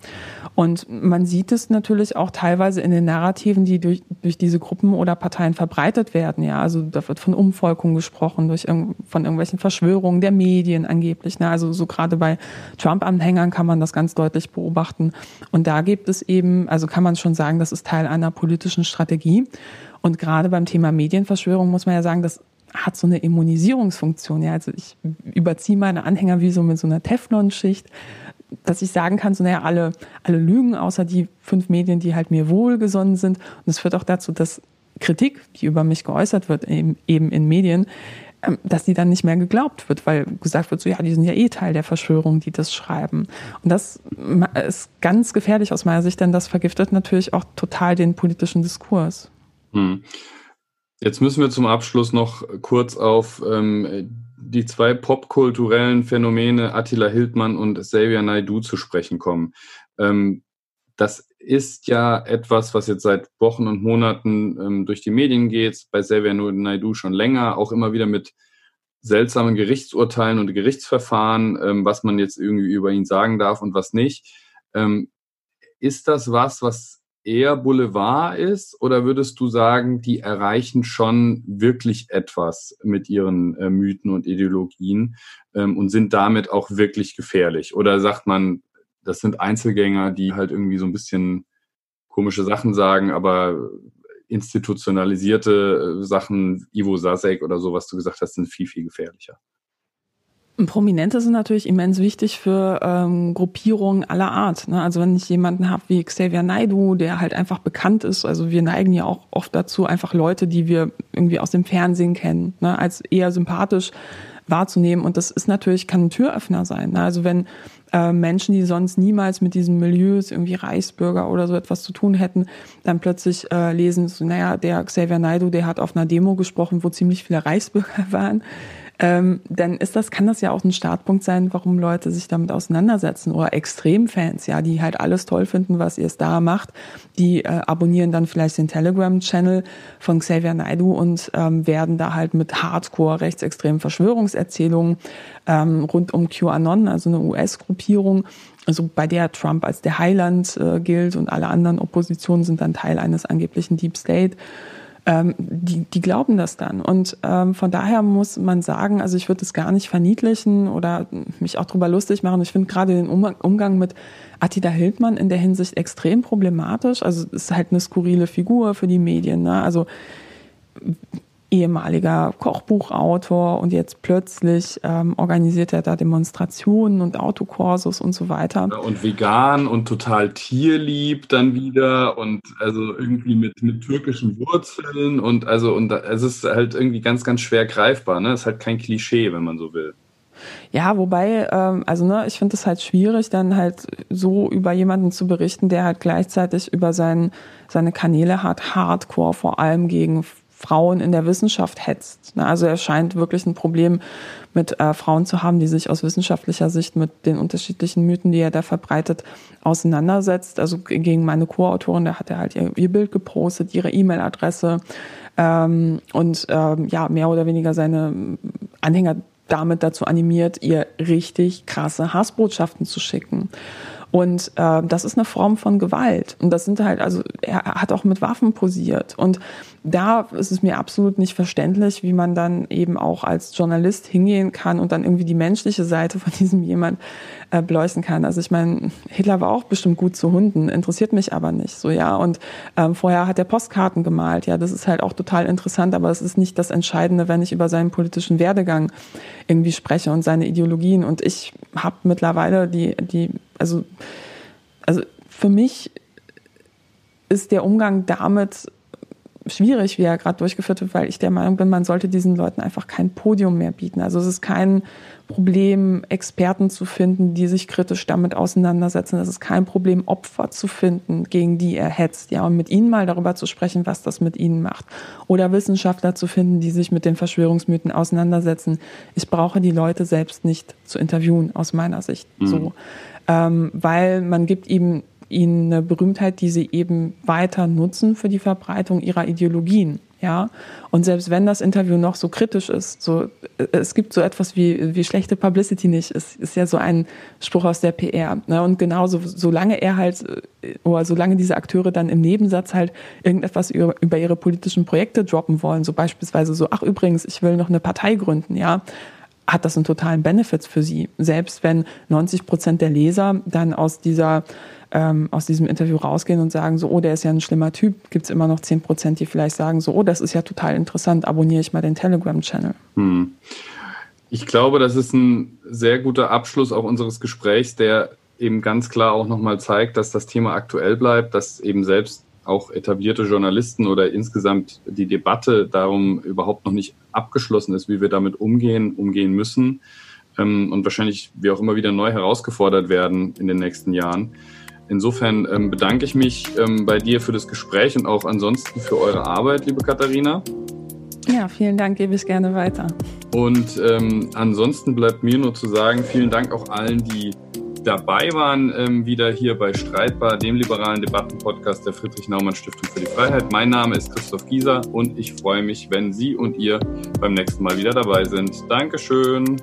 Und man sieht es natürlich auch teilweise in den Narrativen, die durch, durch diese Gruppen oder Parteien verbreitet werden. Ja, also da wird von Umvolkung gesprochen, durch von irgendwelchen Verschwörungen der Medien angeblich. Ne? Also so gerade bei Trump-Anhängern kann man das ganz deutlich beobachten. Und da gibt es eben, also kann man schon sagen, das ist Teil einer politischen Strategie. Und gerade beim Thema Medienverschwörung muss man ja sagen, das hat so eine Immunisierungsfunktion. Ja, also ich überziehe meine Anhänger wie so mit so einer Teflonschicht, dass ich sagen kann, so naja, alle, alle lügen, außer die fünf Medien, die halt mir wohlgesonnen sind. Und es führt auch dazu, dass Kritik, die über mich geäußert wird, eben, eben in Medien, ähm, dass die dann nicht mehr geglaubt wird, weil gesagt wird, so ja, die sind ja eh Teil der Verschwörung, die das schreiben. Und das ist ganz gefährlich aus meiner Sicht, denn das vergiftet natürlich auch total den politischen Diskurs. Hm. Jetzt müssen wir zum Abschluss noch kurz auf ähm, die zwei popkulturellen Phänomene Attila Hildmann und Xavier Naidu zu sprechen kommen. Ähm, das ist ja etwas, was jetzt seit Wochen und Monaten ähm, durch die Medien geht, bei Xavier Naidu schon länger, auch immer wieder mit seltsamen Gerichtsurteilen und Gerichtsverfahren, ähm, was man jetzt irgendwie über ihn sagen darf und was nicht. Ähm, ist das was, was eher Boulevard ist oder würdest du sagen, die erreichen schon wirklich etwas mit ihren äh, Mythen und Ideologien ähm, und sind damit auch wirklich gefährlich? Oder sagt man, das sind Einzelgänger, die halt irgendwie so ein bisschen komische Sachen sagen, aber institutionalisierte äh, Sachen, Ivo Sasek oder so, was du gesagt hast, sind viel, viel gefährlicher. Prominente sind natürlich immens wichtig für ähm, Gruppierungen aller Art. Ne? Also wenn ich jemanden habe wie Xavier Naidu, der halt einfach bekannt ist, also wir neigen ja auch oft dazu, einfach Leute, die wir irgendwie aus dem Fernsehen kennen, ne? als eher sympathisch wahrzunehmen. Und das ist natürlich, kann ein Türöffner sein. Ne? Also wenn äh, Menschen, die sonst niemals mit diesen Milieus, irgendwie Reichsbürger oder so etwas zu tun hätten, dann plötzlich äh, lesen, so, naja, der Xavier Naidu, der hat auf einer Demo gesprochen, wo ziemlich viele Reichsbürger waren ähm, dann ist das, kann das ja auch ein Startpunkt sein, warum Leute sich damit auseinandersetzen. Oder Extremfans, ja, die halt alles toll finden, was ihr da macht. Die äh, abonnieren dann vielleicht den Telegram-Channel von Xavier Naidu und ähm, werden da halt mit Hardcore rechtsextremen Verschwörungserzählungen ähm, rund um QAnon, also eine US-Gruppierung, also bei der Trump als der Heiland äh, gilt und alle anderen Oppositionen sind dann Teil eines angeblichen Deep State. Ähm, die, die glauben das dann. Und ähm, von daher muss man sagen, also ich würde es gar nicht verniedlichen oder mich auch drüber lustig machen. Ich finde gerade den Umgang mit Attila Hildmann in der Hinsicht extrem problematisch. Also ist halt eine skurrile Figur für die Medien. Ne? Also ehemaliger Kochbuchautor und jetzt plötzlich ähm, organisiert er da Demonstrationen und Autokursus und so weiter. Und vegan und total tierlieb dann wieder und also irgendwie mit, mit türkischen Wurzeln und also und es ist halt irgendwie ganz, ganz schwer greifbar. Ne? Es ist halt kein Klischee, wenn man so will. Ja, wobei, ähm, also ne, ich finde es halt schwierig, dann halt so über jemanden zu berichten, der halt gleichzeitig über sein, seine Kanäle hat, Hardcore vor allem gegen Frauen in der Wissenschaft hetzt. Also er scheint wirklich ein Problem mit äh, Frauen zu haben, die sich aus wissenschaftlicher Sicht mit den unterschiedlichen Mythen, die er da verbreitet, auseinandersetzt. Also gegen meine Co-Autorin, da hat er halt ihr, ihr Bild gepostet, ihre E-Mail-Adresse ähm, und ähm, ja, mehr oder weniger seine Anhänger damit dazu animiert, ihr richtig krasse Hassbotschaften zu schicken. Und äh, das ist eine Form von Gewalt. Und das sind halt, also er hat auch mit Waffen posiert. Und da ist es mir absolut nicht verständlich, wie man dann eben auch als Journalist hingehen kann und dann irgendwie die menschliche Seite von diesem jemand äh, beleuchten kann. Also ich meine, Hitler war auch bestimmt gut zu Hunden, interessiert mich aber nicht so, ja. Und ähm, vorher hat er Postkarten gemalt, ja, das ist halt auch total interessant, aber es ist nicht das Entscheidende, wenn ich über seinen politischen Werdegang irgendwie spreche und seine Ideologien. Und ich habe mittlerweile die, die, also, also für mich ist der Umgang damit schwierig, wie er gerade durchgeführt wird, weil ich der Meinung bin, man sollte diesen Leuten einfach kein Podium mehr bieten. Also es ist kein Problem, Experten zu finden, die sich kritisch damit auseinandersetzen. Es ist kein Problem, Opfer zu finden, gegen die er hetzt, ja, und mit ihnen mal darüber zu sprechen, was das mit ihnen macht. Oder Wissenschaftler zu finden, die sich mit den Verschwörungsmythen auseinandersetzen. Ich brauche die Leute selbst nicht zu interviewen, aus meiner Sicht, mhm. so. Ähm, weil man gibt ihm ihnen eine Berühmtheit, die sie eben weiter nutzen für die Verbreitung ihrer Ideologien. Ja, und selbst wenn das Interview noch so kritisch ist, so, es gibt so etwas wie, wie schlechte Publicity nicht, es ist ja so ein Spruch aus der PR. Ne? Und genauso, solange er halt, oder solange diese Akteure dann im Nebensatz halt irgendetwas über, über ihre politischen Projekte droppen wollen, so beispielsweise so, ach übrigens, ich will noch eine Partei gründen, ja, hat das einen totalen Benefit für sie. Selbst wenn 90 Prozent der Leser dann aus dieser ähm, aus diesem Interview rausgehen und sagen, so, oh, der ist ja ein schlimmer Typ, gibt es immer noch 10 Prozent, die vielleicht sagen, so, oh, das ist ja total interessant, abonniere ich mal den Telegram-Channel. Hm. Ich glaube, das ist ein sehr guter Abschluss auch unseres Gesprächs, der eben ganz klar auch nochmal zeigt, dass das Thema aktuell bleibt, dass eben selbst auch etablierte Journalisten oder insgesamt die Debatte darum überhaupt noch nicht abgeschlossen ist, wie wir damit umgehen, umgehen müssen ähm, und wahrscheinlich wir auch immer wieder neu herausgefordert werden in den nächsten Jahren. Insofern ähm, bedanke ich mich ähm, bei dir für das Gespräch und auch ansonsten für eure Arbeit, liebe Katharina. Ja, vielen Dank, gebe ich gerne weiter. Und ähm, ansonsten bleibt mir nur zu sagen, vielen Dank auch allen, die dabei waren, ähm, wieder hier bei Streitbar, dem liberalen Debattenpodcast der Friedrich-Naumann-Stiftung für die Freiheit. Mein Name ist Christoph Gieser und ich freue mich, wenn Sie und ihr beim nächsten Mal wieder dabei sind. Dankeschön.